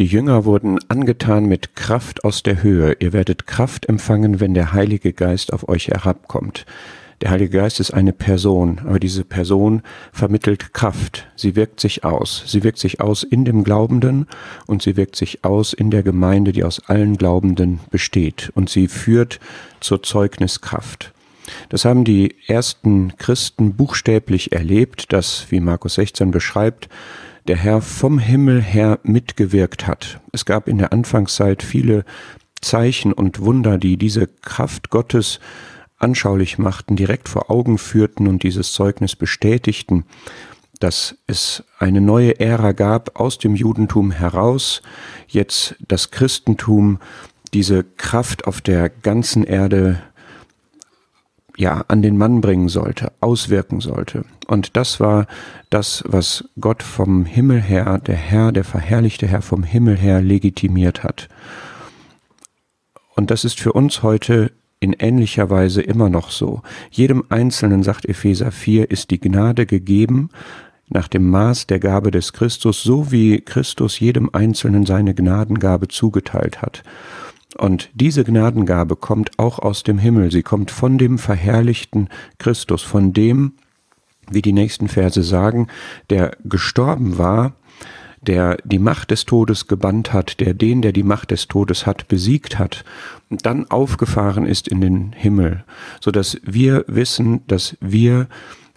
Die Jünger wurden angetan mit Kraft aus der Höhe. Ihr werdet Kraft empfangen, wenn der Heilige Geist auf euch herabkommt. Der Heilige Geist ist eine Person, aber diese Person vermittelt Kraft. Sie wirkt sich aus. Sie wirkt sich aus in dem Glaubenden und sie wirkt sich aus in der Gemeinde, die aus allen Glaubenden besteht. Und sie führt zur Zeugniskraft. Das haben die ersten Christen buchstäblich erlebt, dass, wie Markus 16 beschreibt, der Herr vom Himmel her mitgewirkt hat. Es gab in der Anfangszeit viele Zeichen und Wunder, die diese Kraft Gottes anschaulich machten, direkt vor Augen führten und dieses Zeugnis bestätigten, dass es eine neue Ära gab aus dem Judentum heraus, jetzt das Christentum diese Kraft auf der ganzen Erde ja, an den Mann bringen sollte, auswirken sollte. Und das war das, was Gott vom Himmel her, der Herr, der verherrlichte Herr vom Himmel her legitimiert hat. Und das ist für uns heute in ähnlicher Weise immer noch so. Jedem Einzelnen, sagt Epheser 4, ist die Gnade gegeben, nach dem Maß der Gabe des Christus, so wie Christus jedem Einzelnen seine Gnadengabe zugeteilt hat. Und diese Gnadengabe kommt auch aus dem Himmel, sie kommt von dem verherrlichten Christus, von dem, wie die nächsten Verse sagen, der gestorben war, der die Macht des Todes gebannt hat, der den, der die Macht des Todes hat, besiegt hat und dann aufgefahren ist in den Himmel, so dass wir wissen, dass wir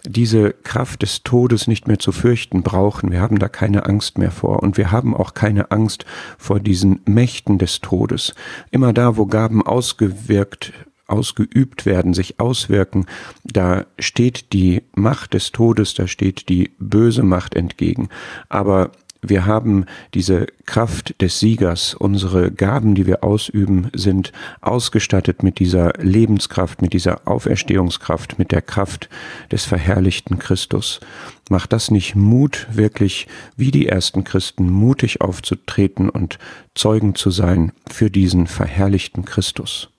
diese Kraft des Todes nicht mehr zu fürchten brauchen. Wir haben da keine Angst mehr vor und wir haben auch keine Angst vor diesen Mächten des Todes. Immer da, wo Gaben ausgewirkt ausgeübt werden, sich auswirken, da steht die Macht des Todes, da steht die böse Macht entgegen. Aber wir haben diese Kraft des Siegers. Unsere Gaben, die wir ausüben, sind ausgestattet mit dieser Lebenskraft, mit dieser Auferstehungskraft, mit der Kraft des verherrlichten Christus. Macht das nicht Mut, wirklich wie die ersten Christen mutig aufzutreten und Zeugen zu sein für diesen verherrlichten Christus?